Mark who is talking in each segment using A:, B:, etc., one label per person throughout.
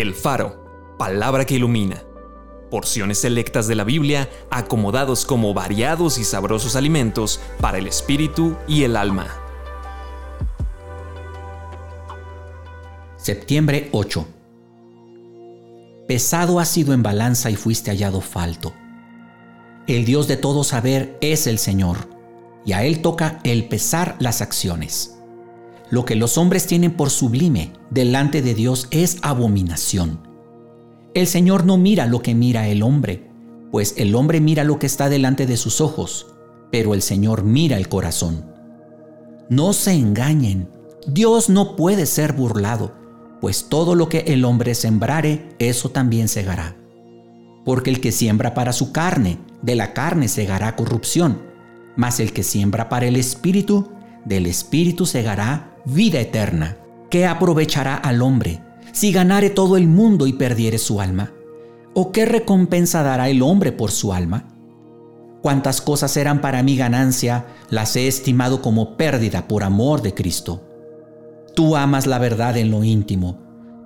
A: El Faro, palabra que ilumina. Porciones selectas de la Biblia acomodados como variados y sabrosos alimentos para el espíritu y el alma.
B: Septiembre 8. Pesado has sido en balanza y fuiste hallado falto. El Dios de todo saber es el Señor, y a Él toca el pesar las acciones. Lo que los hombres tienen por sublime delante de Dios es abominación. El Señor no mira lo que mira el hombre, pues el hombre mira lo que está delante de sus ojos, pero el Señor mira el corazón. No se engañen, Dios no puede ser burlado, pues todo lo que el hombre sembrare, eso también segará. Porque el que siembra para su carne, de la carne segará corrupción, mas el que siembra para el Espíritu, del Espíritu segará vida eterna. ¿Qué aprovechará al hombre si ganare todo el mundo y perdiere su alma? ¿O qué recompensa dará el hombre por su alma? Cuantas cosas eran para mi ganancia, las he estimado como pérdida por amor de Cristo. Tú amas la verdad en lo íntimo,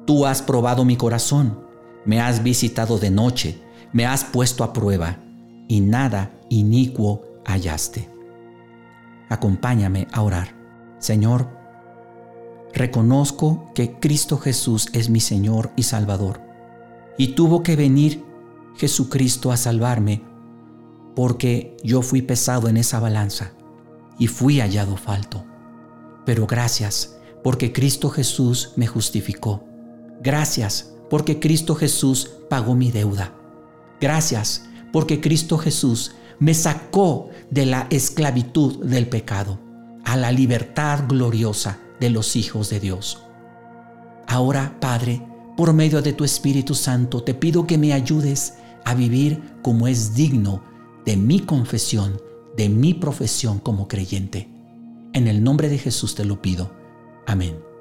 B: tú has probado mi corazón, me has visitado de noche, me has puesto a prueba, y nada inicuo hallaste. Acompáñame a orar. Señor, reconozco que Cristo Jesús es mi Señor y Salvador, y tuvo que venir Jesucristo a salvarme, porque yo fui pesado en esa balanza y fui hallado falto. Pero gracias, porque Cristo Jesús me justificó. Gracias, porque Cristo Jesús pagó mi deuda. Gracias, porque Cristo Jesús me sacó de la esclavitud del pecado a la libertad gloriosa de los hijos de Dios. Ahora, Padre, por medio de tu Espíritu Santo, te pido que me ayudes a vivir como es digno de mi confesión, de mi profesión como creyente. En el nombre de Jesús te lo pido. Amén.